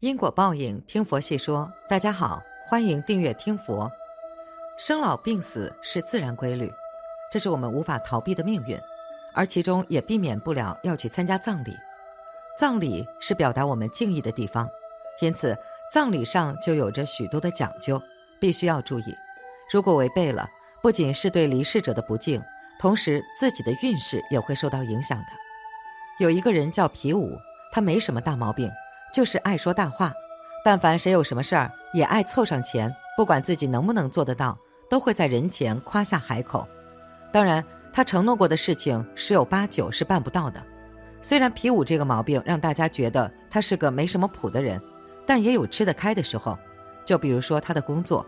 因果报应，听佛细说。大家好，欢迎订阅听佛。生老病死是自然规律，这是我们无法逃避的命运，而其中也避免不了要去参加葬礼。葬礼是表达我们敬意的地方，因此葬礼上就有着许多的讲究，必须要注意。如果违背了，不仅是对离世者的不敬，同时自己的运势也会受到影响的。有一个人叫皮武，他没什么大毛病。就是爱说大话，但凡谁有什么事儿，也爱凑上前，不管自己能不能做得到，都会在人前夸下海口。当然，他承诺过的事情十有八九是办不到的。虽然皮武这个毛病让大家觉得他是个没什么谱的人，但也有吃得开的时候。就比如说他的工作，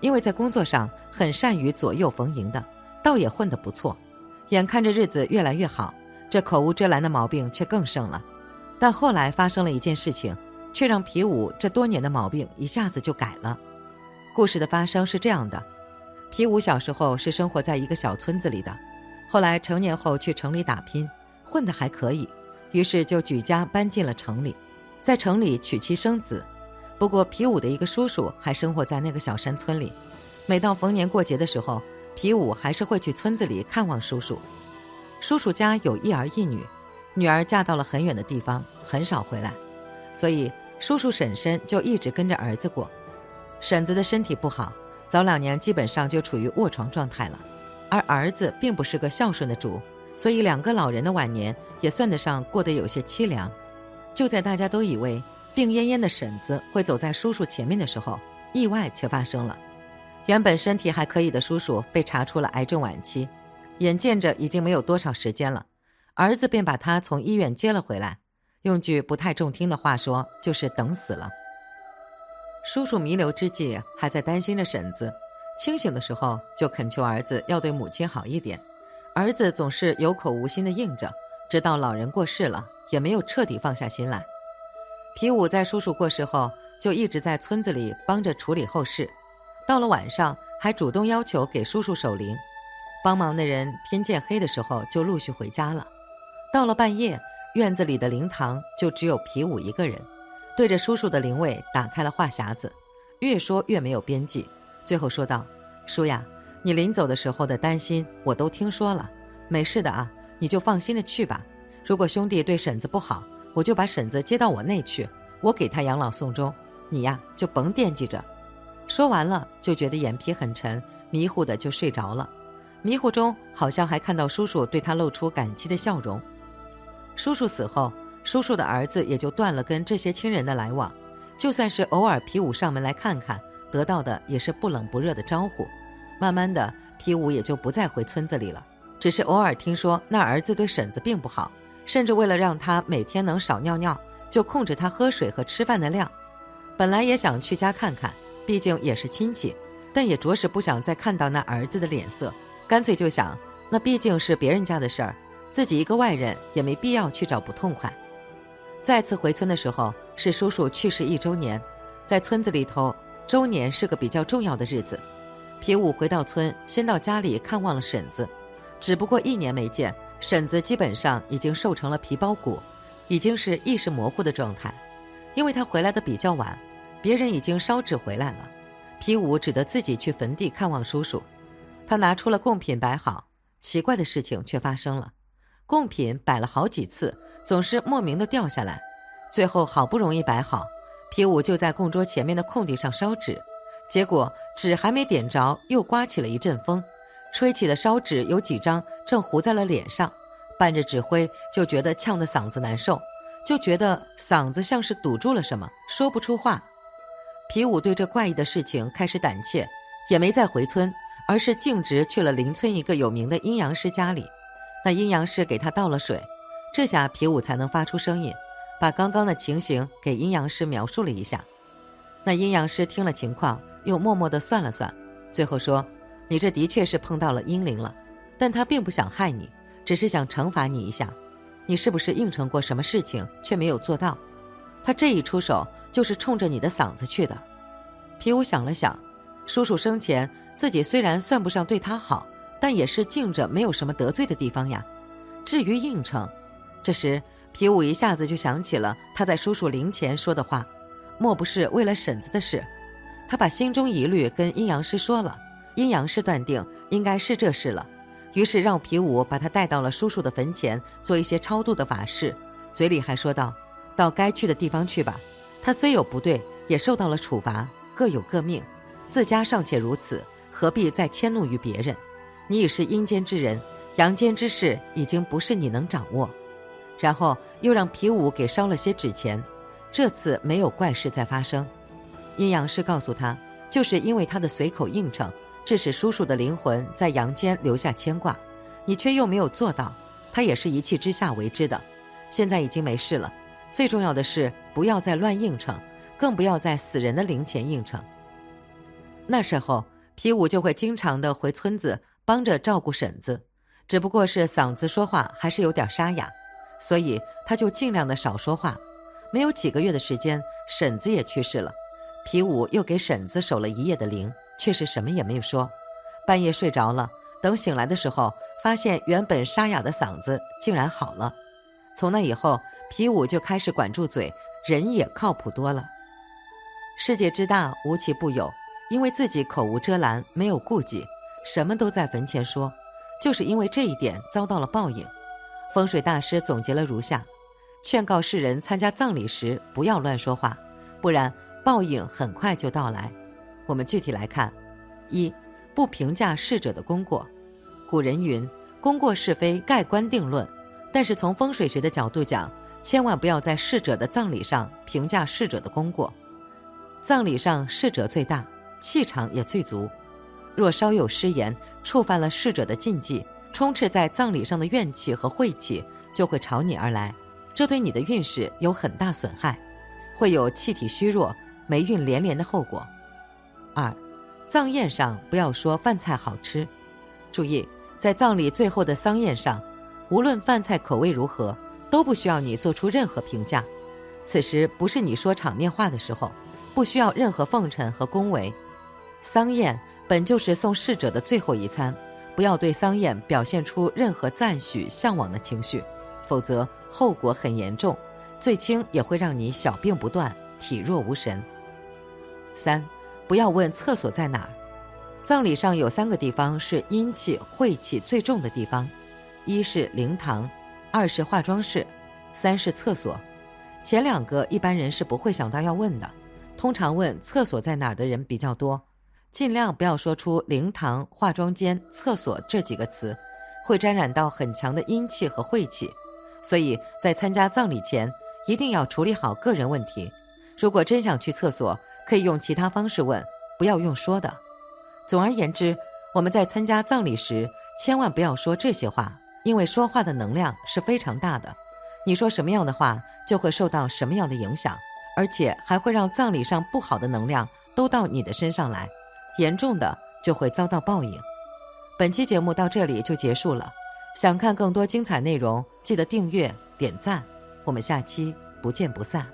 因为在工作上很善于左右逢迎的，倒也混得不错。眼看着日子越来越好，这口无遮拦的毛病却更盛了。但后来发生了一件事情，却让皮武这多年的毛病一下子就改了。故事的发生是这样的：皮武小时候是生活在一个小村子里的，后来成年后去城里打拼，混得还可以，于是就举家搬进了城里，在城里娶妻生子。不过皮武的一个叔叔还生活在那个小山村里，每到逢年过节的时候，皮武还是会去村子里看望叔叔。叔叔家有一儿一女。女儿嫁到了很远的地方，很少回来，所以叔叔婶婶就一直跟着儿子过。婶子的身体不好，早两年基本上就处于卧床状态了。而儿子并不是个孝顺的主，所以两个老人的晚年也算得上过得有些凄凉。就在大家都以为病恹恹的婶子会走在叔叔前面的时候，意外却发生了。原本身体还可以的叔叔被查出了癌症晚期，眼见着已经没有多少时间了。儿子便把他从医院接了回来，用句不太中听的话说，就是等死了。叔叔弥留之际，还在担心着婶子；清醒的时候，就恳求儿子要对母亲好一点。儿子总是有口无心的应着，直到老人过世了，也没有彻底放下心来。皮武在叔叔过世后，就一直在村子里帮着处理后事，到了晚上，还主动要求给叔叔守灵。帮忙的人天渐黑的时候，就陆续回家了。到了半夜，院子里的灵堂就只有皮武一个人，对着叔叔的灵位打开了话匣子，越说越没有边际，最后说道：“叔呀，你临走的时候的担心我都听说了，没事的啊，你就放心的去吧。如果兄弟对婶子不好，我就把婶子接到我那去，我给他养老送终，你呀就甭惦记着。”说完了，就觉得眼皮很沉，迷糊的就睡着了，迷糊中好像还看到叔叔对他露出感激的笑容。叔叔死后，叔叔的儿子也就断了跟这些亲人的来往，就算是偶尔皮武上门来看看，得到的也是不冷不热的招呼。慢慢的，皮武也就不再回村子里了，只是偶尔听说那儿子对婶子并不好，甚至为了让他每天能少尿尿，就控制他喝水和吃饭的量。本来也想去家看看，毕竟也是亲戚，但也着实不想再看到那儿子的脸色，干脆就想，那毕竟是别人家的事儿。自己一个外人也没必要去找不痛快。再次回村的时候是叔叔去世一周年，在村子里头，周年是个比较重要的日子。皮武回到村，先到家里看望了婶子，只不过一年没见，婶子基本上已经瘦成了皮包骨，已经是意识模糊的状态。因为他回来的比较晚，别人已经烧纸回来了，皮武只得自己去坟地看望叔叔。他拿出了贡品摆好，奇怪的事情却发生了。贡品摆了好几次，总是莫名的掉下来，最后好不容易摆好，皮武就在供桌前面的空地上烧纸，结果纸还没点着，又刮起了一阵风，吹起的烧纸有几张正糊在了脸上，伴着纸灰就觉得呛得嗓子难受，就觉得嗓子像是堵住了什么，说不出话。皮武对这怪异的事情开始胆怯，也没再回村，而是径直去了邻村一个有名的阴阳师家里。那阴阳师给他倒了水，这下皮武才能发出声音，把刚刚的情形给阴阳师描述了一下。那阴阳师听了情况，又默默地算了算，最后说：“你这的确是碰到了阴灵了，但他并不想害你，只是想惩罚你一下。你是不是应承过什么事情却没有做到？他这一出手就是冲着你的嗓子去的。”皮武想了想，叔叔生前自己虽然算不上对他好，但也是敬着，没有什么得罪的地方呀。至于应承，这时皮武一下子就想起了他在叔叔灵前说的话，莫不是为了婶子的事？他把心中疑虑跟阴阳师说了，阴阳师断定应该是这事了，于是让皮武把他带到了叔叔的坟前做一些超度的法事，嘴里还说道：“到该去的地方去吧。他虽有不对，也受到了处罚。”各有各命，自家尚且如此，何必再迁怒于别人？你已是阴间之人，阳间之事已经不是你能掌握。然后又让皮武给烧了些纸钱，这次没有怪事再发生。阴阳师告诉他，就是因为他的随口应承，致使叔叔的灵魂在阳间留下牵挂，你却又没有做到，他也是一气之下为之的。现在已经没事了，最重要的是不要再乱应承。更不要在死人的灵前应承。那时候，皮武就会经常的回村子帮着照顾婶子，只不过是嗓子说话还是有点沙哑，所以他就尽量的少说话。没有几个月的时间，婶子也去世了，皮武又给婶子守了一夜的灵，却是什么也没有说。半夜睡着了，等醒来的时候，发现原本沙哑的嗓子竟然好了。从那以后，皮武就开始管住嘴，人也靠谱多了。世界之大，无奇不有。因为自己口无遮拦，没有顾忌，什么都在坟前说，就是因为这一点遭到了报应。风水大师总结了如下：劝告世人参加葬礼时不要乱说话，不然报应很快就到来。我们具体来看：一、不评价逝者的功过。古人云：“功过是非，盖棺定论。”但是从风水学的角度讲，千万不要在逝者的葬礼上评价逝者的功过。葬礼上逝者最大，气场也最足。若稍有失言，触犯了逝者的禁忌，充斥在葬礼上的怨气和晦气就会朝你而来，这对你的运势有很大损害，会有气体虚弱、霉运连连的后果。二，葬宴上不要说饭菜好吃，注意，在葬礼最后的丧宴上，无论饭菜口味如何，都不需要你做出任何评价。此时不是你说场面话的时候。不需要任何奉承和恭维，丧宴本就是送逝者的最后一餐，不要对丧宴表现出任何赞许、向往的情绪，否则后果很严重，最轻也会让你小病不断、体弱无神。三，不要问厕所在哪儿。葬礼上有三个地方是阴气、晦气最重的地方，一是灵堂，二是化妆室，三是厕所。前两个一般人是不会想到要问的。通常问厕所在哪儿的人比较多，尽量不要说出灵堂、化妆间、厕所这几个词，会沾染到很强的阴气和晦气。所以在参加葬礼前，一定要处理好个人问题。如果真想去厕所，可以用其他方式问，不要用说的。总而言之，我们在参加葬礼时，千万不要说这些话，因为说话的能量是非常大的。你说什么样的话，就会受到什么样的影响。而且还会让葬礼上不好的能量都到你的身上来，严重的就会遭到报应。本期节目到这里就结束了，想看更多精彩内容，记得订阅点赞，我们下期不见不散。